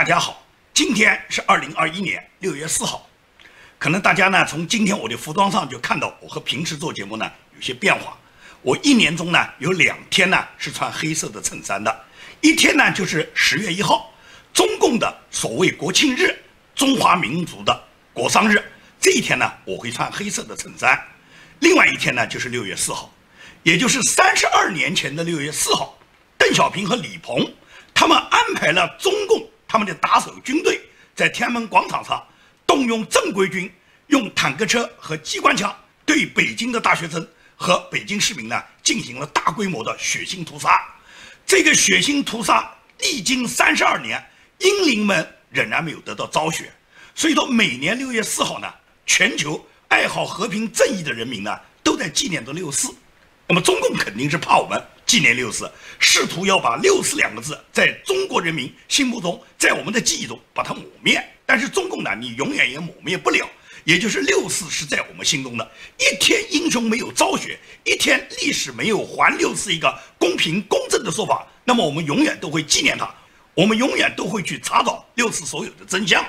大家好，今天是二零二一年六月四号。可能大家呢从今天我的服装上就看到我和平时做节目呢有些变化。我一年中呢有两天呢是穿黑色的衬衫的，一天呢就是十月一号，中共的所谓国庆日，中华民族的国殇日，这一天呢我会穿黑色的衬衫。另外一天呢就是六月四号，也就是三十二年前的六月四号，邓小平和李鹏他们安排了中共他们的打手军队在天安门广场上动用正规军，用坦克车和机关枪对北京的大学生。和北京市民呢进行了大规模的血腥屠杀，这个血腥屠杀历经三十二年，英灵们仍然没有得到昭雪。所以说，每年六月四号呢，全球爱好和平正义的人民呢都在纪念着六四。那么中共肯定是怕我们纪念六四，试图要把六四两个字在中国人民心目中，在我们的记忆中把它抹灭。但是中共呢，你永远也抹灭不了。也就是六四是在我们心中的一天英雄没有昭雪，一天历史没有还六四一个公平公正的说法，那么我们永远都会纪念他，我们永远都会去查找六四所有的真相。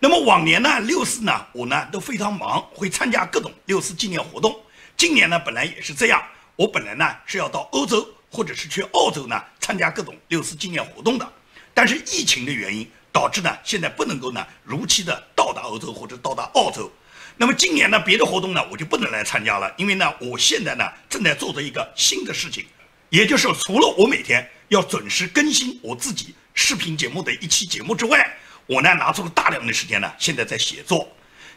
那么往年呢，六四呢，我呢都非常忙，会参加各种六四纪念活动。今年呢，本来也是这样，我本来呢是要到欧洲或者是去澳洲呢参加各种六四纪念活动的，但是疫情的原因。导致呢，现在不能够呢如期的到达欧洲或者到达澳洲。那么今年呢，别的活动呢，我就不能来参加了，因为呢，我现在呢正在做着一个新的事情，也就是除了我每天要准时更新我自己视频节目的一期节目之外，我呢拿出了大量的时间呢，现在在写作。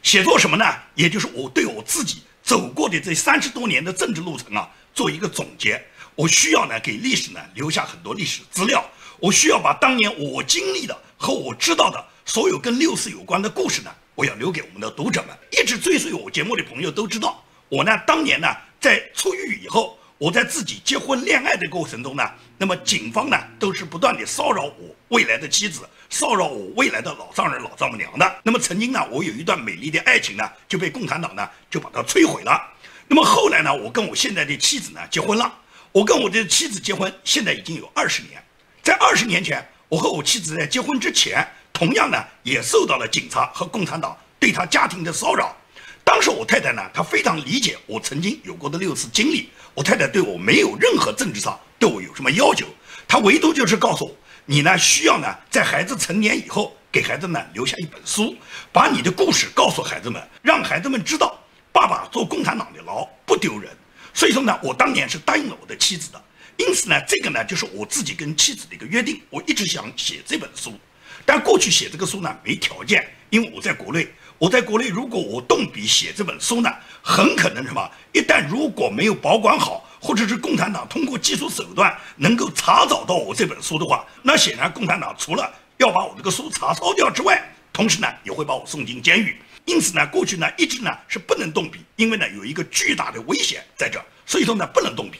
写作什么呢？也就是我对我自己走过的这三十多年的政治路程啊，做一个总结。我需要呢给历史呢留下很多历史资料。我需要把当年我经历的和我知道的所有跟六四有关的故事呢，我要留给我们的读者们。一直追随我节目的朋友都知道，我呢当年呢在出狱以后，我在自己结婚恋爱的过程中呢，那么警方呢都是不断的骚扰我未来的妻子，骚扰我未来的老丈人老丈母娘的。那么曾经呢，我有一段美丽的爱情呢就被共产党呢就把它摧毁了。那么后来呢，我跟我现在的妻子呢结婚了，我跟我的妻子结婚现在已经有二十年。在二十年前，我和我妻子在结婚之前，同样呢也受到了警察和共产党对她家庭的骚扰。当时我太太呢，她非常理解我曾经有过的六次经历。我太太对我没有任何政治上对我有什么要求，她唯独就是告诉我，你呢需要呢在孩子成年以后，给孩子呢留下一本书，把你的故事告诉孩子们，让孩子们知道爸爸坐共产党的牢不丢人。所以说呢，我当年是答应了我的妻子的。因此呢，这个呢就是我自己跟妻子的一个约定。我一直想写这本书，但过去写这个书呢没条件，因为我在国内。我在国内，如果我动笔写这本书呢，很可能什么？一旦如果没有保管好，或者是共产党通过技术手段能够查找到我这本书的话，那显然共产党除了要把我这个书查抄掉之外，同时呢也会把我送进监狱。因此呢，过去呢一直呢是不能动笔，因为呢有一个巨大的危险在这，所以说呢不能动笔。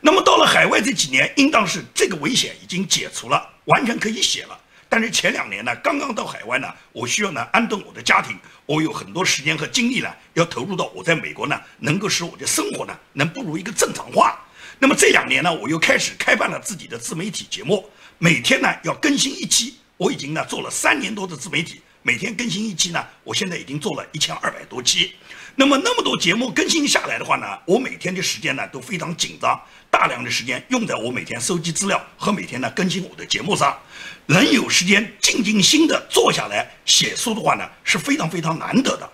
那么到了海外这几年，应当是这个危险已经解除了，完全可以写了。但是前两年呢，刚刚到海外呢，我需要呢安顿我的家庭，我有很多时间和精力呢，要投入到我在美国呢，能够使我的生活呢能步入一个正常化。那么这两年呢，我又开始开办了自己的自媒体节目，每天呢要更新一期。我已经呢做了三年多的自媒体，每天更新一期呢，我现在已经做了一千二百多期。那么那么多节目更新下来的话呢，我每天的时间呢都非常紧张，大量的时间用在我每天收集资料和每天呢更新我的节目上。能有时间静静心的坐下来写书的话呢，是非常非常难得的。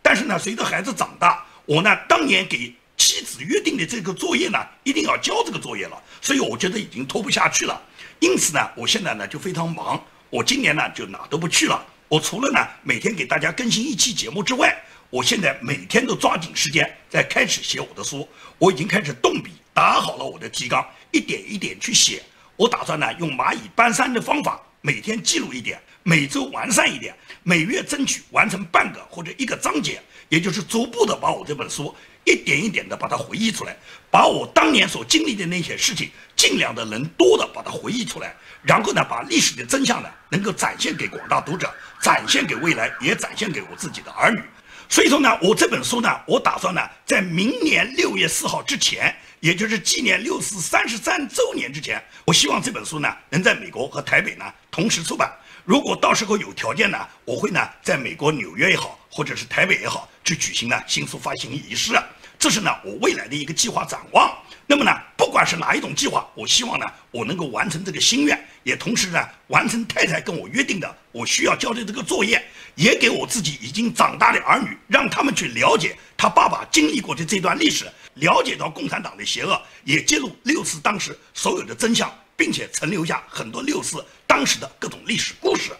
但是呢，随着孩子长大，我呢当年给妻子约定的这个作业呢，一定要交这个作业了，所以我觉得已经拖不下去了。因此呢，我现在呢就非常忙，我今年呢就哪都不去了。我除了呢每天给大家更新一期节目之外，我现在每天都抓紧时间在开始写我的书，我已经开始动笔打好了我的提纲，一点一点去写。我打算呢用蚂蚁搬山的方法，每天记录一点，每周完善一点，每月争取完成半个或者一个章节，也就是逐步的把我这本书一点一点的把它回忆出来，把我当年所经历的那些事情尽量的能多的把它回忆出来，然后呢把历史的真相呢能够展现给广大读者，展现给未来，也展现给我自己的儿女。所以说呢，我这本书呢，我打算呢，在明年六月四号之前，也就是纪念六四三十三周年之前，我希望这本书呢，能在美国和台北呢同时出版。如果到时候有条件呢，我会呢在美国纽约也好，或者是台北也好，去举行呢新书发行仪式。这是呢我未来的一个计划展望。那么呢，不管是哪一种计划，我希望呢我能够完成这个心愿，也同时呢完成太太跟我约定的我需要交的这个作业，也给我自己已经长大的儿女，让他们去了解他爸爸经历过的这段历史，了解到共产党的邪恶，也揭露六四当时所有的真相。并且存留下很多六四当时的各种历史故事，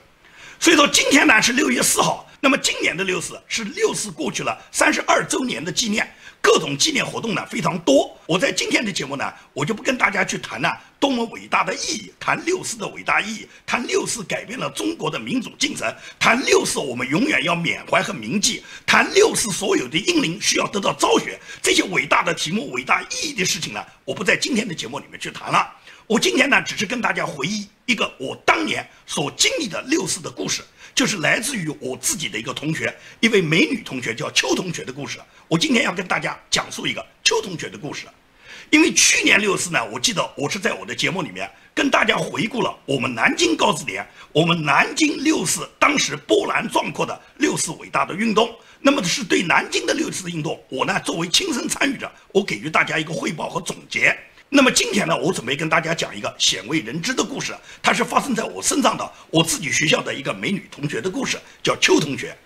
所以说今天呢是六月四号，那么今年的六四是六四过去了三十二周年的纪念，各种纪念活动呢非常多。我在今天的节目呢，我就不跟大家去谈呢多么伟大的意义，谈六四的伟大意义，谈六四改变了中国的民主进程，谈六四我们永远要缅怀和铭记，谈六四所有的英灵需要得到昭雪，这些伟大的题目、伟大意义的事情呢，我不在今天的节目里面去谈了。我今天呢，只是跟大家回忆一个我当年所经历的六四的故事，就是来自于我自己的一个同学，一位美女同学叫邱同学的故事。我今天要跟大家讲述一个邱同学的故事，因为去年六四呢，我记得我是在我的节目里面跟大家回顾了我们南京高字典，我们南京六四当时波澜壮阔的六四伟大的运动。那么是对南京的六四运动，我呢作为亲身参与者，我给予大家一个汇报和总结。那么今天呢，我准备跟大家讲一个鲜为人知的故事，它是发生在我身上的，我自己学校的一个美女同学的故事，叫邱同学。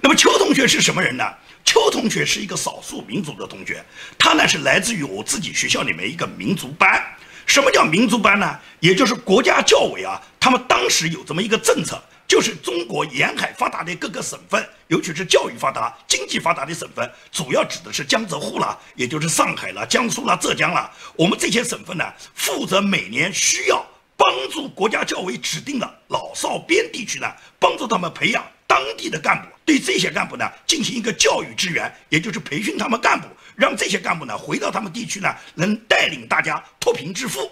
那么邱同学是什么人呢？邱同学是一个少数民族的同学，他呢是来自于我自己学校里面一个民族班。什么叫民族班呢？也就是国家教委啊，他们当时有这么一个政策。就是中国沿海发达的各个省份，尤其是教育发达、经济发达的省份，主要指的是江浙沪了，也就是上海了、江苏了、浙江了。我们这些省份呢，负责每年需要帮助国家教委指定的老少边地区呢，帮助他们培养当地的干部，对这些干部呢进行一个教育支援，也就是培训他们干部，让这些干部呢回到他们地区呢，能带领大家脱贫致富。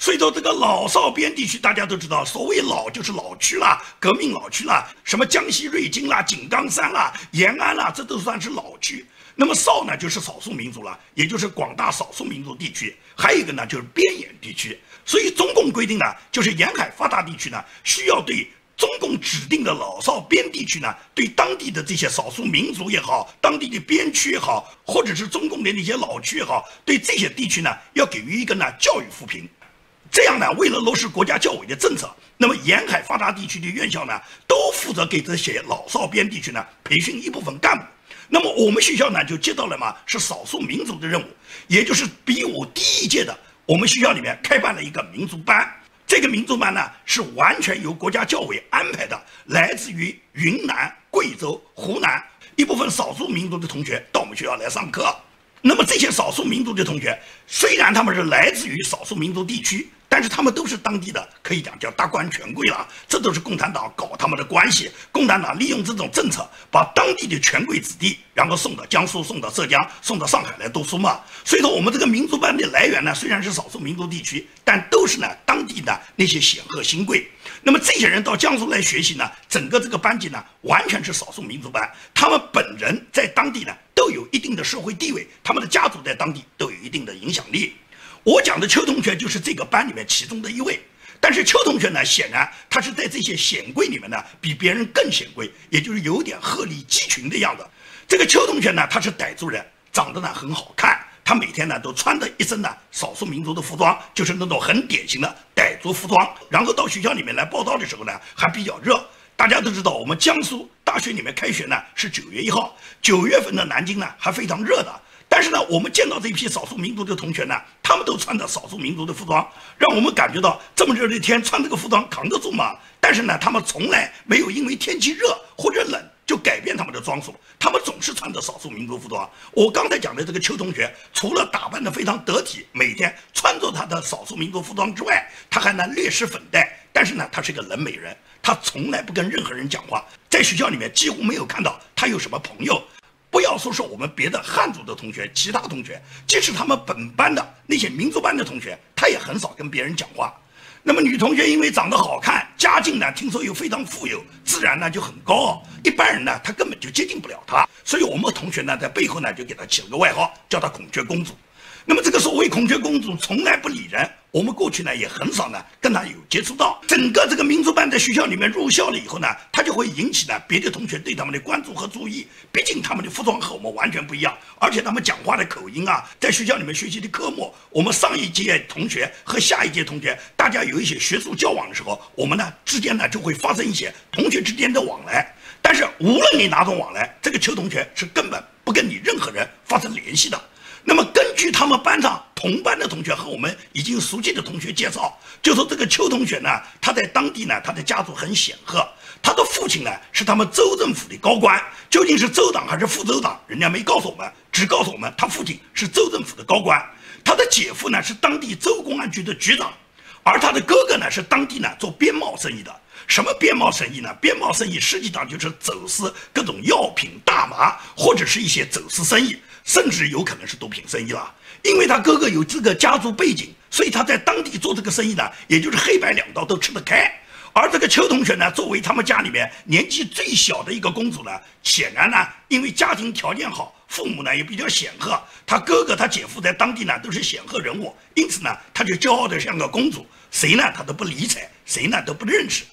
所以说，这个老少边地区，大家都知道，所谓老就是老区啦，革命老区啦，什么江西瑞金啦、井冈山啦、延安啦，这都算是老区。那么少呢，就是少数民族了，也就是广大少数民族地区。还有一个呢，就是边远地区。所以中共规定呢，就是沿海发达地区呢，需要对中共指定的老少边地区呢，对当地的这些少数民族也好，当地的边区也好，或者是中共的那些老区也好，对这些地区呢，要给予一个呢教育扶贫。这样呢，为了落实国家教委的政策，那么沿海发达地区的院校呢，都负责给这些老少边地区呢培训一部分干部。那么我们学校呢，就接到了嘛，是少数民族的任务，也就是比我低一届的，我们学校里面开办了一个民族班。这个民族班呢，是完全由国家教委安排的，来自于云南、贵州、湖南一部分少数民族的同学到我们学校来上课。那么这些少数民族的同学，虽然他们是来自于少数民族地区。但是他们都是当地的，可以讲叫达官权贵了。这都是共产党搞他们的关系。共产党利用这种政策，把当地的权贵子弟，然后送到江苏、送到浙江、送到上海来读书嘛。所以说，我们这个民族班的来源呢，虽然是少数民族地区，但都是呢当地的那些显赫新贵。那么这些人到江苏来学习呢，整个这个班级呢，完全是少数民族班。他们本人在当地呢，都有一定的社会地位，他们的家族在当地都有一定的影响力。我讲的邱同学就是这个班里面其中的一位，但是邱同学呢，显然他是在这些显贵里面呢，比别人更显贵，也就是有点鹤立鸡群的样子。这个邱同学呢，他是傣族人，长得呢很好看，他每天呢都穿着一身呢少数民族的服装，就是那种很典型的傣族服装。然后到学校里面来报道的时候呢，还比较热。大家都知道，我们江苏大学里面开学呢是九月一号，九月份的南京呢还非常热的。但是呢，我们见到这批少数民族的同学呢，他们都穿着少数民族的服装，让我们感觉到这么热的天穿这个服装扛得住吗？但是呢，他们从来没有因为天气热或者冷就改变他们的装束，他们总是穿着少数民族服装。我刚才讲的这个邱同学，除了打扮得非常得体，每天穿着他的少数民族服装之外，他还呢略施粉黛。但是呢，他是个冷美人，他从来不跟任何人讲话，在学校里面几乎没有看到他有什么朋友。不要说是我们别的汉族的同学，其他同学，即使他们本班的那些民族班的同学，他也很少跟别人讲话。那么女同学因为长得好看，家境呢听说又非常富有，自然呢就很高傲，一般人呢他根本就接近不了她。所以我们同学呢在背后呢就给她起了个外号，叫她孔雀公主。那么这个所谓孔雀公主从来不理人，我们过去呢也很少呢跟她有接触到。整个这个民族班在学校里面入校了以后呢，她就会引起呢别的同学对他们的关注和注意。毕竟他们的服装和我们完全不一样，而且他们讲话的口音啊，在学校里面学习的科目，我们上一届同学和下一届同学，大家有一些学术交往的时候，我们呢之间呢就会发生一些同学之间的往来。但是无论你哪种往来，这个邱同学是根本不跟你任何人发生联系的。那么根据他们班上同班的同学和我们已经熟悉的同学介绍，就说这个邱同学呢，他在当地呢，他的家族很显赫，他的父亲呢是他们州政府的高官，究竟是州长还是副州长，人家没告诉我们，只告诉我们他父亲是州政府的高官，他的姐夫呢是当地州公安局的局长，而他的哥哥呢是当地呢做边贸生意的。什么边贸生意呢？边贸生意实际上就是走私各种药品、大麻，或者是一些走私生意，甚至有可能是毒品生意了。因为他哥哥有这个家族背景，所以他在当地做这个生意呢，也就是黑白两道都吃得开。而这个邱同学呢，作为他们家里面年纪最小的一个公主呢，显然呢，因为家庭条件好，父母呢也比较显赫，他哥哥他姐夫在当地呢都是显赫人物，因此呢，他就骄傲的像个公主，谁呢他都不理睬，谁呢都不认识。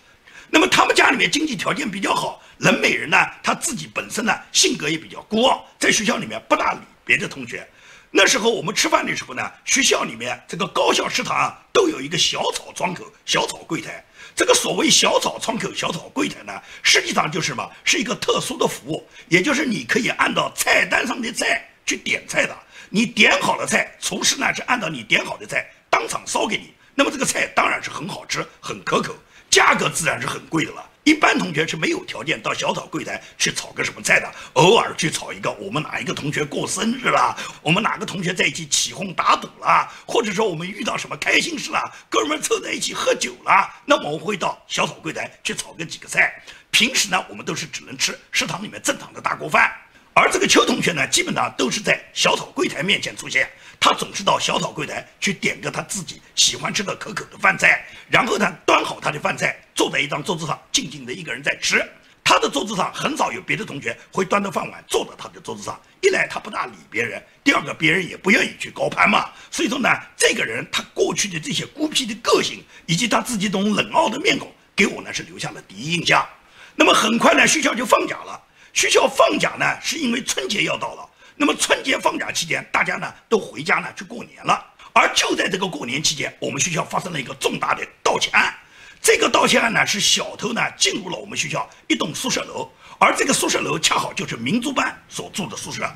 那么他们家里面经济条件比较好，冷美人呢，她自己本身呢性格也比较孤傲，在学校里面不大理别的同学。那时候我们吃饭的时候呢，学校里面这个高校食堂都有一个小草窗口、小草柜台。这个所谓小草窗口、小草柜台呢，实际上就是什么？是一个特殊的服务，也就是你可以按照菜单上的菜去点菜的。你点好了菜，厨师呢是按照你点好的菜当场烧给你。那么这个菜当然是很好吃、很可口。价格自然是很贵的了，一般同学是没有条件到小炒柜台去炒个什么菜的，偶尔去炒一个我们哪一个同学过生日啦，我们哪个同学在一起起哄打赌啦，或者说我们遇到什么开心事啦，哥们凑在一起喝酒啦，那么我们会到小炒柜台去炒个几个菜。平时呢，我们都是只能吃食堂里面正常的大锅饭。而这个邱同学呢，基本上都是在小炒柜台面前出现。他总是到小炒柜台去点个他自己喜欢吃的可口的饭菜，然后呢，端好他的饭菜，坐在一张桌子上，静静的一个人在吃。他的桌子上很少有别的同学会端着饭碗坐到他的桌子上。一来他不大理别人，第二个别人也不愿意去高攀嘛。所以说呢，这个人他过去的这些孤僻的个性，以及他自己这种冷傲的面孔，给我呢是留下了第一印象。那么很快呢，学校就放假了。学校放假呢，是因为春节要到了。那么春节放假期间，大家呢都回家呢去过年了。而就在这个过年期间，我们学校发生了一个重大的盗窃案。这个盗窃案呢，是小偷呢进入了我们学校一栋宿舍楼，而这个宿舍楼恰好就是民族班所住的宿舍，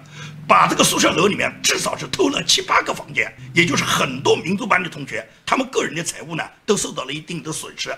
把这个宿舍楼里面至少是偷了七八个房间，也就是很多民族班的同学，他们个人的财物呢都受到了一定的损失。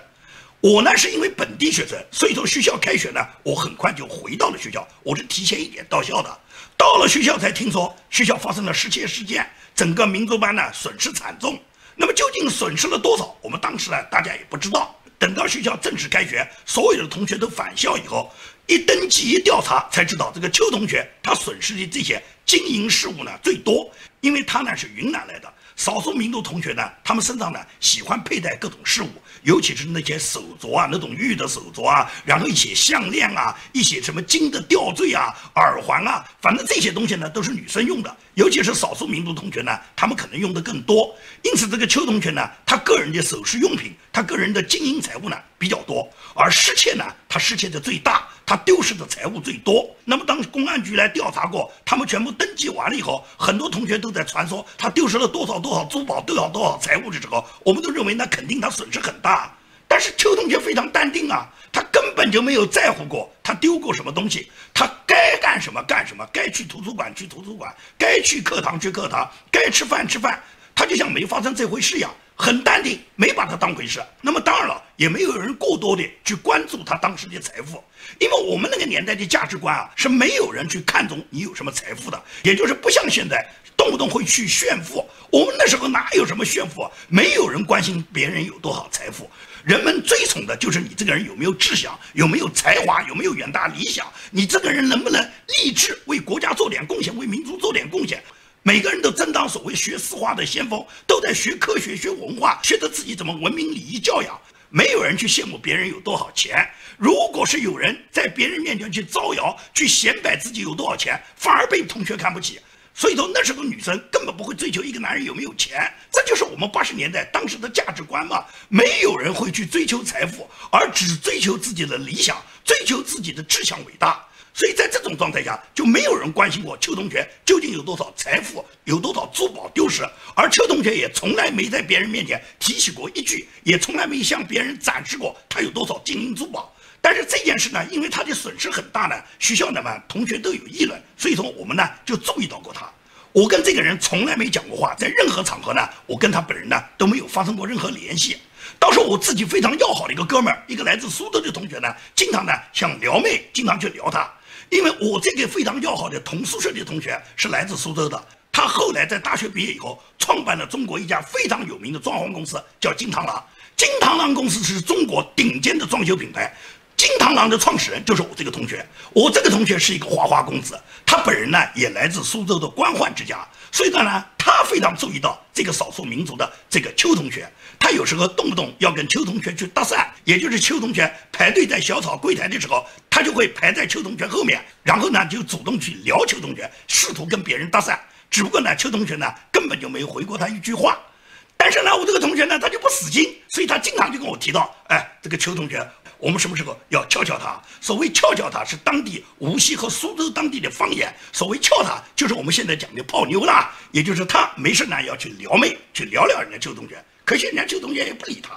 我呢是因为本地学生，所以说学校开学呢，我很快就回到了学校。我是提前一点到校的，到了学校才听说学校发生了失窃事件，整个民族班呢损失惨重。那么究竟损失了多少？我们当时呢大家也不知道。等到学校正式开学，所有的同学都返校以后，一登记一调查，才知道这个邱同学他损失的这些金银饰物呢最多，因为他呢是云南来的。少数民族同学呢，他们身上呢喜欢佩戴各种饰物，尤其是那些手镯啊，那种玉的手镯啊，然后一些项链啊，一些什么金的吊坠啊、耳环啊，反正这些东西呢都是女生用的。尤其是少数民族同学呢，他们可能用的更多。因此，这个邱同学呢，他个人的首饰用品，他个人的金银财物呢比较多，而失窃呢，他失窃的最大。他丢失的财物最多。那么，当公安局来调查过，他们全部登记完了以后，很多同学都在传说他丢失了多少多少珠宝，多少多少财物的时候，我们都认为那肯定他损失很大。但是邱同学非常淡定啊，他根本就没有在乎过他丢过什么东西，他该干什么干什么，该去图书馆去图书馆，该去课堂去课堂，该吃饭吃饭，他就像没发生这回事一样。很淡定，没把他当回事。那么当然了，也没有人过多的去关注他当时的财富，因为我们那个年代的价值观啊，是没有人去看重你有什么财富的，也就是不像现在动不动会去炫富。我们那时候哪有什么炫富？没有人关心别人有多少财富，人们追崇的就是你这个人有没有志向，有没有才华，有没有远大理想，你这个人能不能立志为国家做点贡献，为民族做点贡献。每个人都争当所谓学四化的先锋，都在学科学、学文化，学着自己怎么文明礼仪教养。没有人去羡慕别人有多少钱。如果是有人在别人面前去招摇、去显摆自己有多少钱，反而被同学看不起。所以说那时候女生根本不会追求一个男人有没有钱，这就是我们八十年代当时的价值观嘛。没有人会去追求财富，而只追求自己的理想，追求自己的志向伟大。所以在这种状态下，就没有人关心过邱同学究竟有多少财富，有多少珠宝丢失，而邱同学也从来没在别人面前提起过一句，也从来没向别人展示过他有多少金银珠宝。但是这件事呢，因为他的损失很大呢，学校呢嘛，同学都有议论，所以说我们呢就注意到过他。我跟这个人从来没讲过话，在任何场合呢，我跟他本人呢都没有发生过任何联系。倒是我自己非常要好的一个哥们儿，一个来自苏州的同学呢，经常呢想撩妹，经常去撩他。因为我这个非常要好的同宿舍的同学是来自苏州的，他后来在大学毕业以后，创办了中国一家非常有名的装潢公司，叫金螳螂。金螳螂公司是中国顶尖的装修品牌。金螳螂的创始人就是我这个同学，我这个同学是一个花花公子，他本人呢也来自苏州的官宦之家，所以呢，他非常注意到这个少数民族的这个邱同学，他有时候动不动要跟邱同学去搭讪，也就是邱同学排队在小草柜台的时候，他就会排在邱同学后面，然后呢就主动去撩邱同学，试图跟别人搭讪，只不过呢邱同学呢根本就没有回过他一句话，但是呢我这个同学呢他就不死心，所以他经常就跟我提到，哎，这个邱同学。我们什么时候要撬撬他？所谓撬撬他是当地无锡和苏州当地的方言。所谓撬他，就是我们现在讲的泡妞啦，也就是他没事呢要去撩妹，去撩撩人家邱同学。可惜人家邱同学也不理他。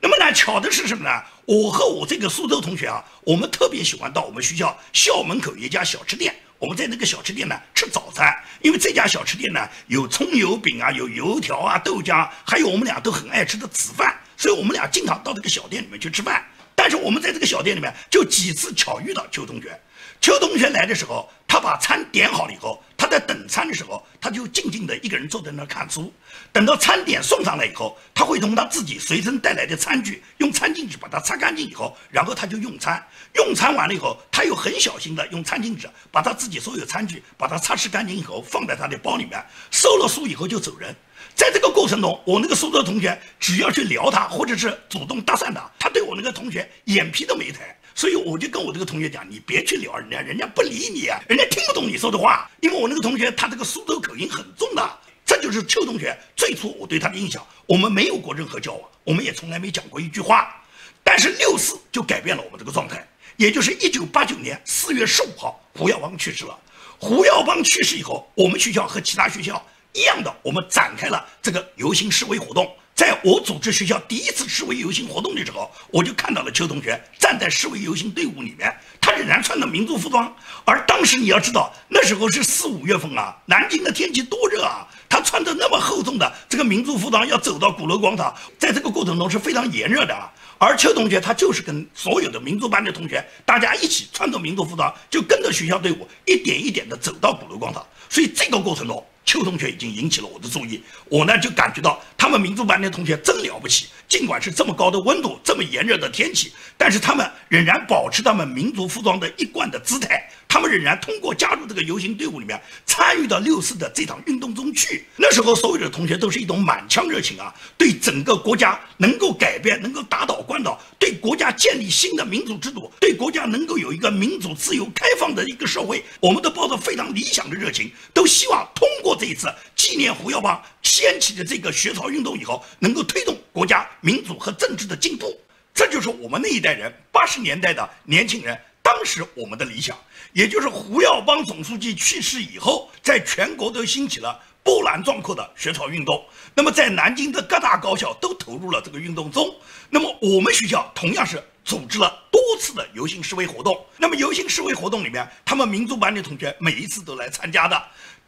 那么呢，巧的是什么呢？我和我这个苏州同学啊，我们特别喜欢到我们学校校门口一家小吃店。我们在那个小吃店呢吃早餐，因为这家小吃店呢有葱油饼啊，有油条啊，豆浆，还有我们俩都很爱吃的紫饭，所以我们俩经常到这个小店里面去吃饭。但是我们在这个小店里面，就几次巧遇到邱同学。邱同学来的时候，他把餐点好了以后，他在等餐的时候，他就静静的一个人坐在那看书。等到餐点送上来以后，他会从他自己随身带来的餐具，用餐巾纸把它擦干净以后，然后他就用餐。用餐完了以后，他又很小心的用餐巾纸把他自己所有餐具把它擦拭干净以后，放在他的包里面。收了书以后就走人。在这个过程中，我那个苏州同学只要去撩他，或者是主动搭讪他，他对我那个同学眼皮都没抬。所以我就跟我这个同学讲，你别去聊人家，人家不理你啊，人家听不懂你说的话。因为我那个同学他这个苏州口音很重的，这就是邱同学最初我对他的印象。我们没有过任何交往，我们也从来没讲过一句话。但是六四就改变了我们这个状态，也就是一九八九年四月十五号，胡耀邦去世了。胡耀邦去世以后，我们学校和其他学校。一样的，我们展开了这个游行示威活动。在我组织学校第一次示威游行活动的时候，我就看到了邱同学站在示威游行队伍里面，他仍然穿着民族服装。而当时你要知道，那时候是四五月份啊，南京的天气多热啊，他穿着那么厚重的这个民族服装要走到鼓楼广场，在这个过程中是非常炎热的啊。而邱同学他就是跟所有的民族班的同学，大家一起穿着民族服装，就跟着学校队伍一点一点的走到鼓楼广场。所以这个过程中。邱同学已经引起了我的注意，我呢就感觉到他们民族班的同学真了不起。尽管是这么高的温度，这么炎热的天气，但是他们仍然保持他们民族服装的一贯的姿态。他们仍然通过加入这个游行队伍里面，参与到六四的这场运动中去。那时候，所有的同学都是一种满腔热情啊，对整个国家能够改变、能够打倒关岛，对国家建立新的民主制度，对国家能够有一个民主、自由、开放的一个社会，我们都抱着非常理想的热情，都希望通过这一次纪念胡耀邦掀起的这个学潮运动以后，能够推动国家民主和政治的进步。这就是我们那一代人八十年代的年轻人当时我们的理想。也就是胡耀邦总书记去世以后，在全国都兴起了波澜壮阔的学潮运动。那么，在南京的各大高校都投入了这个运动中。那么，我们学校同样是组织了多次的游行示威活动。那么，游行示威活动里面，他们民族班的同学每一次都来参加的。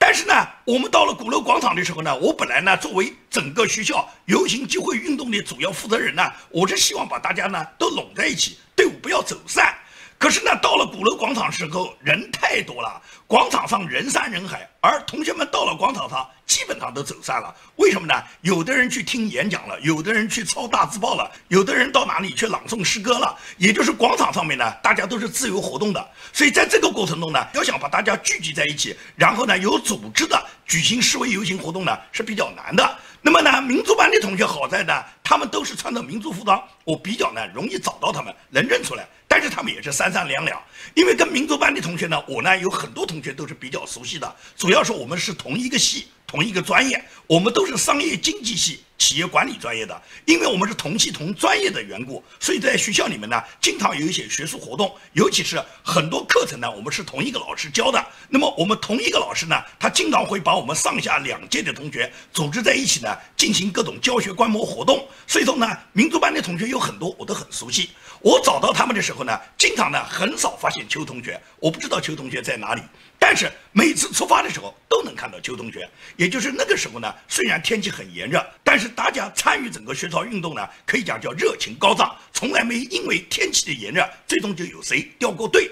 但是呢，我们到了鼓楼广场的时候呢，我本来呢作为整个学校游行集会运动的主要负责人呢，我是希望把大家呢都拢在一起，队伍不要走散。可是呢，到了鼓楼广场时候，人太多了，广场上人山人海，而同学们到了广场上，基本上都走散了。为什么呢？有的人去听演讲了，有的人去抄大字报了，有的人到哪里去朗诵诗歌了。也就是广场上面呢，大家都是自由活动的，所以在这个过程中呢，要想把大家聚集在一起，然后呢有组织的举行示威游行活动呢，是比较难的。那么呢，民族班的同学好在呢，他们都是穿着民族服装，我比较呢容易找到他们，能认出来。但是他们也是三三两两。因为跟民族班的同学呢，我呢有很多同学都是比较熟悉的，主要是我们是同一个系。同一个专业，我们都是商业经济系、企业管理专业的。因为我们是同系同专业的缘故，所以在学校里面呢，经常有一些学术活动，尤其是很多课程呢，我们是同一个老师教的。那么我们同一个老师呢，他经常会把我们上下两届的同学组织在一起呢，进行各种教学观摩活动。所以说呢，民族班的同学有很多，我都很熟悉。我找到他们的时候呢，经常呢很少发现邱同学，我不知道邱同学在哪里。但是每次出发的时候都能看到邱同学，也就是那个时候呢，虽然天气很炎热，但是大家参与整个学潮运动呢，可以讲叫热情高涨，从来没因为天气的炎热，最终就有谁掉过队。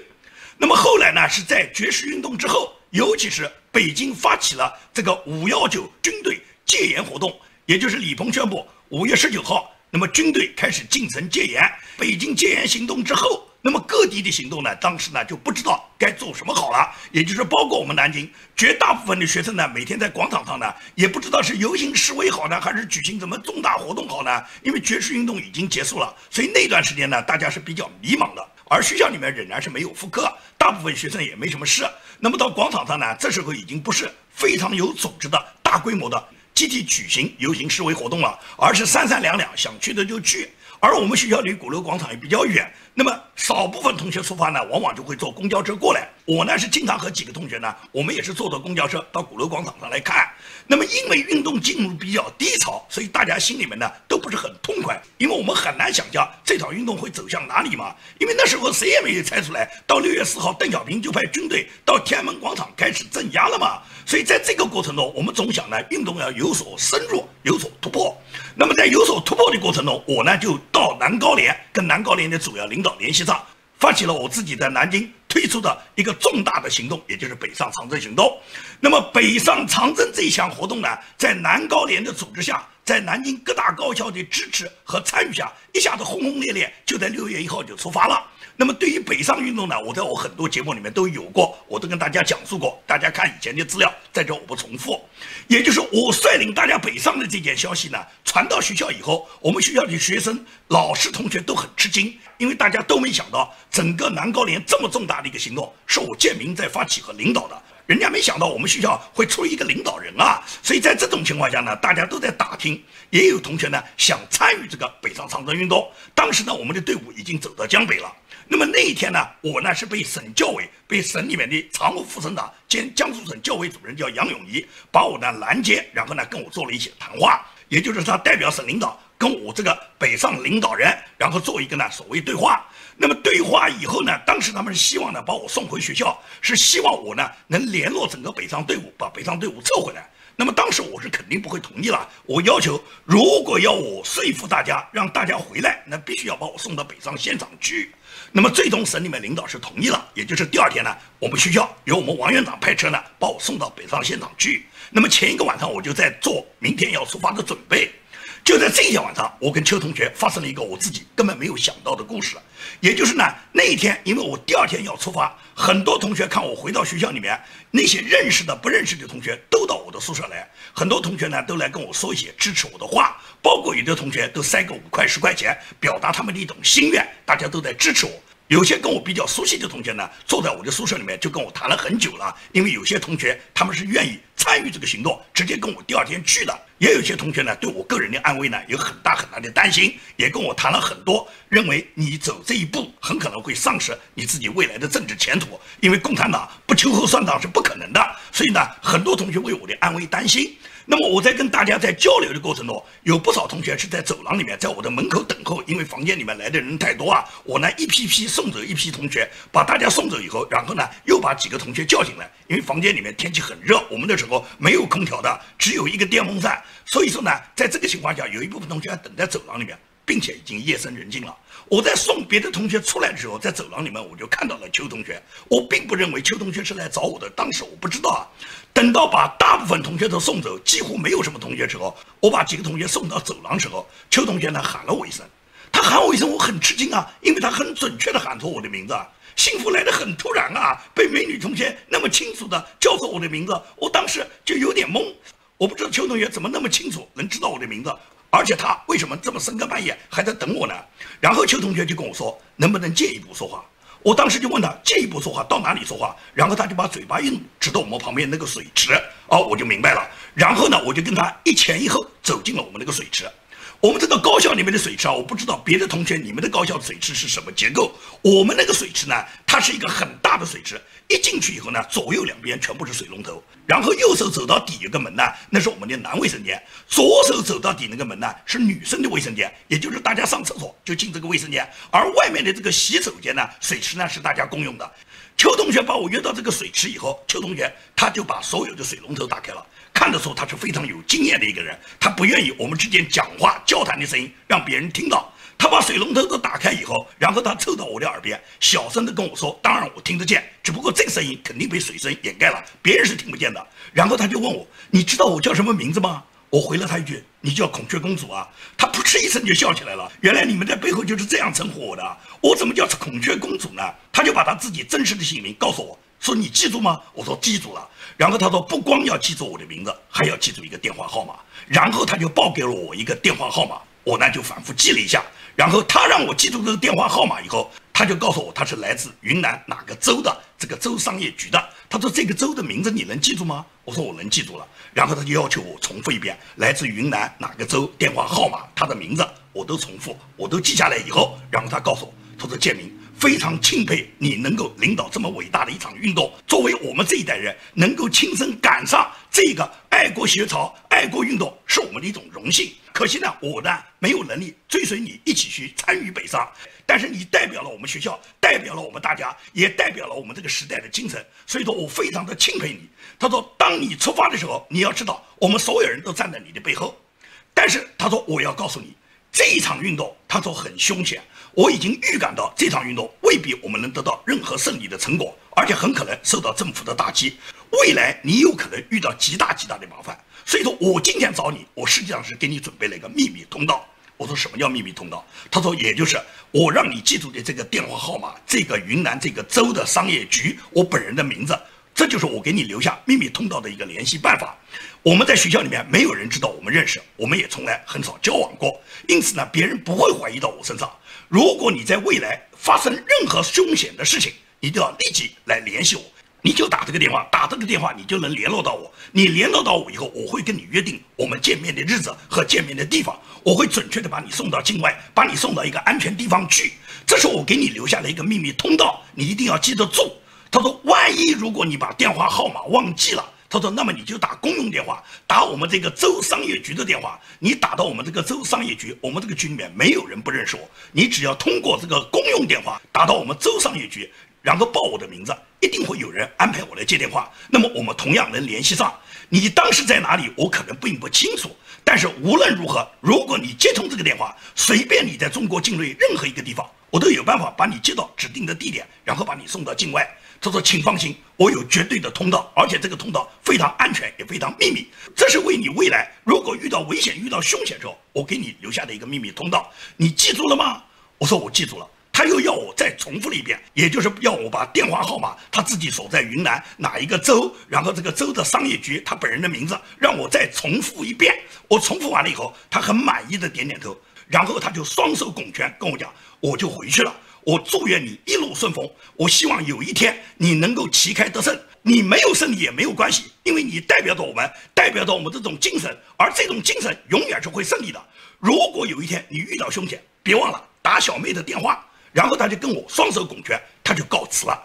那么后来呢，是在绝食运动之后，尤其是北京发起了这个五幺九军队戒严活动，也就是李鹏宣布五月十九号，那么军队开始进城戒严，北京戒严行动之后。那么各地的行动呢？当时呢就不知道该做什么好了，也就是包括我们南京绝大部分的学生呢，每天在广场上呢，也不知道是游行示威好呢，还是举行什么重大活动好呢？因为绝食运动已经结束了，所以那段时间呢，大家是比较迷茫的。而学校里面仍然是没有复课，大部分学生也没什么事。那么到广场上呢，这时候已经不是非常有组织的大规模的集体举行游行示威活动了，而是三三两两，想去的就去。而我们学校离鼓楼广场也比较远，那么少部分同学出发呢，往往就会坐公交车过来。我呢是经常和几个同学呢，我们也是坐着公交车到鼓楼广场上来看。那么因为运动进入比较低潮，所以大家心里面呢都不是很痛快，因为我们很难想象这场运动会走向哪里嘛。因为那时候谁也没有猜出来，到六月四号，邓小平就派军队到天安门广场开始镇压了嘛。所以在这个过程中，我们总想呢，运动要有所深入，有所突破。那么在有所突破的过程中，我呢就到南高联，跟南高联的主要领导联系上，发起了我自己在南京推出的一个重大的行动，也就是北上长征行动。那么北上长征这一项活动呢，在南高联的组织下，在南京各大高校的支持和参与下，一下子轰轰烈烈，就在六月一号就出发了。那么对于北上运动呢，我在我很多节目里面都有过，我都跟大家讲述过。大家看以前的资料，在这我不重复。也就是我率领大家北上的这件消息呢，传到学校以后，我们学校的学生、老师、同学都很吃惊，因为大家都没想到，整个南高联这么重大的一个行动，是我建明在发起和领导的。人家没想到我们学校会出一个领导人啊，所以在这种情况下呢，大家都在打听，也有同学呢想参与这个北上长征运动。当时呢，我们的队伍已经走到江北了。那么那一天呢，我呢是被省教委、被省里面的常务副省长兼江苏省教委主任叫杨永仪，把我呢拦截，然后呢跟我做了一些谈话，也就是他代表省领导跟我这个北上领导人，然后做一个呢所谓对话。那么对话以后呢，当时他们是希望呢把我送回学校，是希望我呢能联络整个北上队伍，把北上队伍撤回来。那么当时我是肯定不会同意了，我要求如果要我说服大家让大家回来，那必须要把我送到北上现场去。那么最终省里面领导是同意了，也就是第二天呢，我们学校由我们王院长派车呢把我送到北上现场去。那么前一个晚上我就在做明天要出发的准备。就在这一天晚上，我跟邱同学发生了一个我自己根本没有想到的故事，也就是呢，那一天，因为我第二天要出发，很多同学看我回到学校里面，那些认识的、不认识的同学都到我的宿舍来，很多同学呢都来跟我说一些支持我的话，包括有的同学都塞个五块十块钱，表达他们的一种心愿，大家都在支持我。有些跟我比较熟悉的同学呢，坐在我的宿舍里面就跟我谈了很久了，因为有些同学他们是愿意参与这个行动，直接跟我第二天去的；也有些同学呢，对我个人的安危呢有很大很大的担心，也跟我谈了很多，认为你走这一步很可能会丧失你自己未来的政治前途，因为共产党不秋后算账是不可能的，所以呢，很多同学为我的安危担心。那么我在跟大家在交流的过程中，有不少同学是在走廊里面，在我的门口等候，因为房间里面来的人太多啊。我呢一批批送走一批同学，把大家送走以后，然后呢又把几个同学叫进来，因为房间里面天气很热，我们那时候没有空调的，只有一个电风扇，所以说呢，在这个情况下，有一部分同学还等在走廊里面。并且已经夜深人静了。我在送别的同学出来的时候，在走廊里面我就看到了邱同学。我并不认为邱同学是来找我的，当时我不知道啊。等到把大部分同学都送走，几乎没有什么同学时候，我把几个同学送到走廊时候，邱同学呢喊了我一声。他喊我一声，我很吃惊啊，因为他很准确的喊出我的名字。幸福来的很突然啊，被美女同学那么清楚的叫出我的名字，我当时就有点懵。我不知道邱同学怎么那么清楚能知道我的名字。而且他为什么这么深更半夜还在等我呢？然后邱同学就跟我说，能不能借一步说话？我当时就问他借一步说话到哪里说话？然后他就把嘴巴硬指到我们旁边那个水池，哦，我就明白了。然后呢，我就跟他一前一后走进了我们那个水池。我们这个高校里面的水池啊，我不知道别的同学你们的高校水池是什么结构。我们那个水池呢，它是一个很大的水池，一进去以后呢，左右两边全部是水龙头，然后右手走到底有个门呢，那是我们的男卫生间，左手走到底那个门呢是女生的卫生间，也就是大家上厕所就进这个卫生间，而外面的这个洗手间呢，水池呢是大家共用的。邱同学把我约到这个水池以后，邱同学他就把所有的水龙头打开了。看得出他是非常有经验的一个人，他不愿意我们之间讲话交谈的声音让别人听到。他把水龙头都打开以后，然后他凑到我的耳边，小声的跟我说：“当然我听得见，只不过这个声音肯定被水声掩盖了，别人是听不见的。”然后他就问我：“你知道我叫什么名字吗？”我回了他一句：“你叫孔雀公主啊！”他噗嗤一声就笑起来了。原来你们在背后就是这样称呼我的，我怎么叫孔雀公主呢？他就把他自己真实的姓名告诉我。说你记住吗？我说记住了。然后他说不光要记住我的名字，还要记住一个电话号码。然后他就报给了我一个电话号码，我呢就反复记了一下。然后他让我记住这个电话号码以后，他就告诉我他是来自云南哪个州的这个州商业局的。他说这个州的名字你能记住吗？我说我能记住了。然后他就要求我重复一遍来自云南哪个州电话号码，他的名字我都重复，我都记下来以后，然后他告诉我，他说建明。非常钦佩你能够领导这么伟大的一场运动。作为我们这一代人，能够亲身赶上这个爱国学潮、爱国运动，是我们的一种荣幸。可惜呢，我呢没有能力追随你一起去参与北上。但是你代表了我们学校，代表了我们大家，也代表了我们这个时代的精神。所以说我非常的钦佩你。他说，当你出发的时候，你要知道，我们所有人都站在你的背后。但是他说，我要告诉你，这一场运动，他说很凶险。我已经预感到这场运动未必我们能得到任何胜利的成果，而且很可能受到政府的打击。未来你有可能遇到极大极大的麻烦。所以说我今天找你，我实际上是给你准备了一个秘密通道。我说什么叫秘密通道？他说也就是我让你记住的这个电话号码，这个云南这个州的商业局，我本人的名字，这就是我给你留下秘密通道的一个联系办法。我们在学校里面没有人知道我们认识，我们也从来很少交往过，因此呢，别人不会怀疑到我身上。如果你在未来发生任何凶险的事情，你都要立即来联系我。你就打这个电话，打这个电话你就能联络到我。你联络到我以后，我会跟你约定我们见面的日子和见面的地方。我会准确的把你送到境外，把你送到一个安全地方去。这是我给你留下了一个秘密通道，你一定要记得住。他说，万一如果你把电话号码忘记了。他说：“那么你就打公用电话，打我们这个州商业局的电话。你打到我们这个州商业局，我们这个局里面没有人不认识我。你只要通过这个公用电话打到我们州商业局，然后报我的名字，一定会有人安排我来接电话。那么我们同样能联系上。你当时在哪里，我可能并不清楚。但是无论如何，如果你接通这个电话，随便你在中国境内任何一个地方，我都有办法把你接到指定的地点，然后把你送到境外。”他说：“请放心，我有绝对的通道，而且这个通道非常安全，也非常秘密。这是为你未来如果遇到危险、遇到凶险时候，我给你留下的一个秘密通道。你记住了吗？”我说：“我记住了。”他又要我再重复了一遍，也就是要我把电话号码、他自己所在云南哪一个州，然后这个州的商业局他本人的名字，让我再重复一遍。我重复完了以后，他很满意的点点头，然后他就双手拱拳跟我讲：“我就回去了。”我祝愿你一路顺风。我希望有一天你能够旗开得胜。你没有胜利也没有关系，因为你代表着我们，代表着我们这种精神，而这种精神永远是会胜利的。如果有一天你遇到凶险，别忘了打小妹的电话。然后他就跟我双手拱拳，他就告辞了。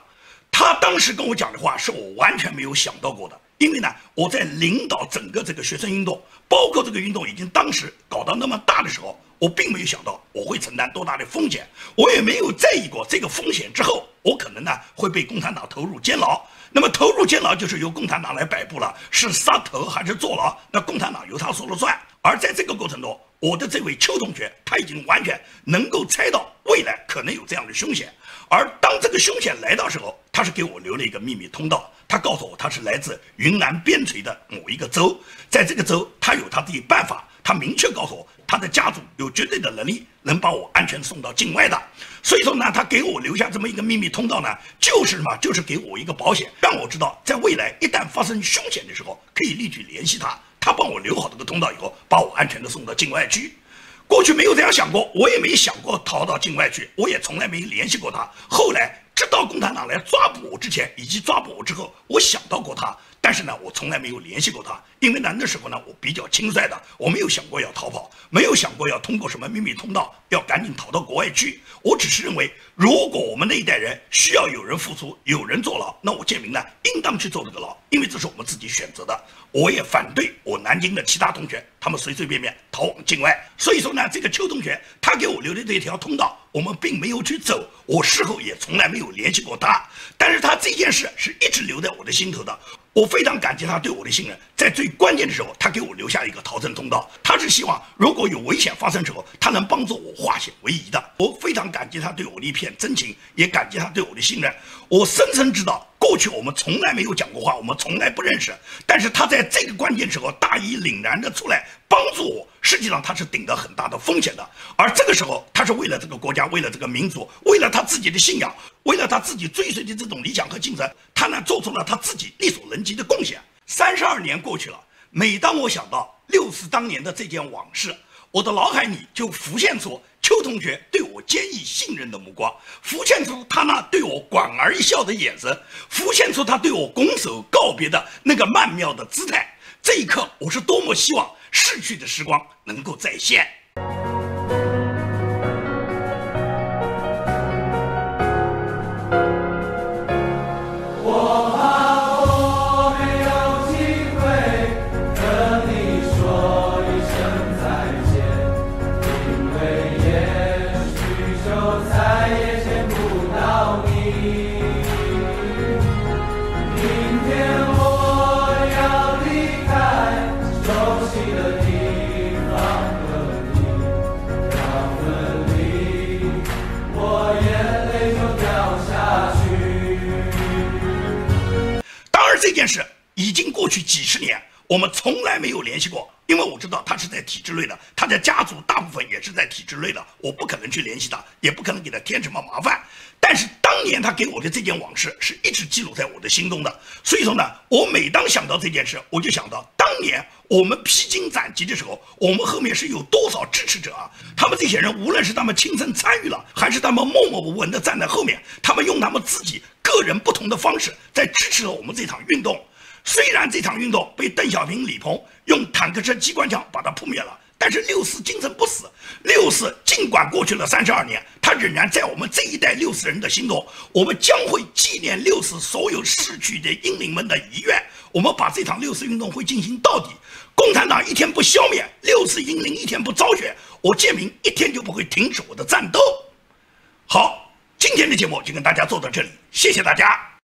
他当时跟我讲的话是我完全没有想到过的，因为呢，我在领导整个这个学生运动，包括这个运动已经当时搞到那么大的时候。我并没有想到我会承担多大的风险，我也没有在意过这个风险之后，我可能呢会被共产党投入监牢。那么投入监牢就是由共产党来摆布了，是杀头还是坐牢，那共产党由他说了算。而在这个过程中，我的这位邱同学他已经完全能够猜到未来可能有这样的凶险，而当这个凶险来到时候，他是给我留了一个秘密通道，他告诉我他是来自云南边陲的某一个州，在这个州他有他的办法。他明确告诉我，他的家族有绝对的能力能把我安全送到境外的。所以说呢，他给我留下这么一个秘密通道呢，就是什么？就是给我一个保险，让我知道在未来一旦发生凶险的时候，可以立即联系他。他帮我留好这个通道以后，把我安全的送到境外去。过去没有这样想过，我也没想过逃到境外去，我也从来没联系过他。后来直到共产党来抓捕我之前，以及抓捕我之后，我想到过他。但是呢，我从来没有联系过他，因为呢那时候呢我比较轻率的，我没有想过要逃跑，没有想过要通过什么秘密通道要赶紧逃到国外去。我只是认为，如果我们那一代人需要有人付出，有人坐牢，那我建明呢应当去坐这个牢，因为这是我们自己选择的。我也反对我南京的其他同学他们随随便便逃往境外。所以说呢，这个邱同学他给我留的这条通道，我们并没有去走，我事后也从来没有联系过他。但是他这件事是一直留在我的心头的。我非常感激他对我的信任，在最关键的时候，他给我留下一个逃生通道。他是希望如果有危险发生之后，他能帮助我化险为夷的。我非常感激他对我的一片真情，也感激他对我的信任。我深深知道，过去我们从来没有讲过话，我们从来不认识。但是他在这个关键时候大义凛然的出来帮助我，实际上他是顶着很大的风险的。而这个时候，他是为了这个国家，为了这个民族，为了他自己的信仰，为了他自己追随的这种理想和精神，他呢做出了他自己力所能及的贡献。三十二年过去了，每当我想到六四当年的这件往事，我的脑海里就浮现出邱同学对我坚毅信任的目光，浮现出他那对我莞尔一笑的眼神，浮现出他对我拱手告别的那个曼妙的姿态。这一刻，我是多么希望逝去的时光能够再现。经过去几十年，我们从来没有联系过，因为我知道他是在体制内的，他的家族大部分也是在体制内的，我不可能去联系他，也不可能给他添什么麻烦。但是当年他给我的这件往事是一直记录在我的心中的，所以说呢，我每当想到这件事，我就想到当年我们披荆斩棘的时候，我们后面是有多少支持者啊？他们这些人，无论是他们亲身参与了，还是他们默默无闻的站在后面，他们用他们自己。个人不同的方式在支持了我们这场运动。虽然这场运动被邓小平、李鹏用坦克车、机关枪把它扑灭了，但是六四精神不死。六四尽管过去了三十二年，它仍然在我们这一代六四人的心中。我们将会纪念六四所有逝去的英灵们的遗愿。我们把这场六四运动会进行到底。共产党一天不消灭六四英灵，一天不昭雪，我建明一天就不会停止我的战斗。好。今天的节目就跟大家做到这里，谢谢大家。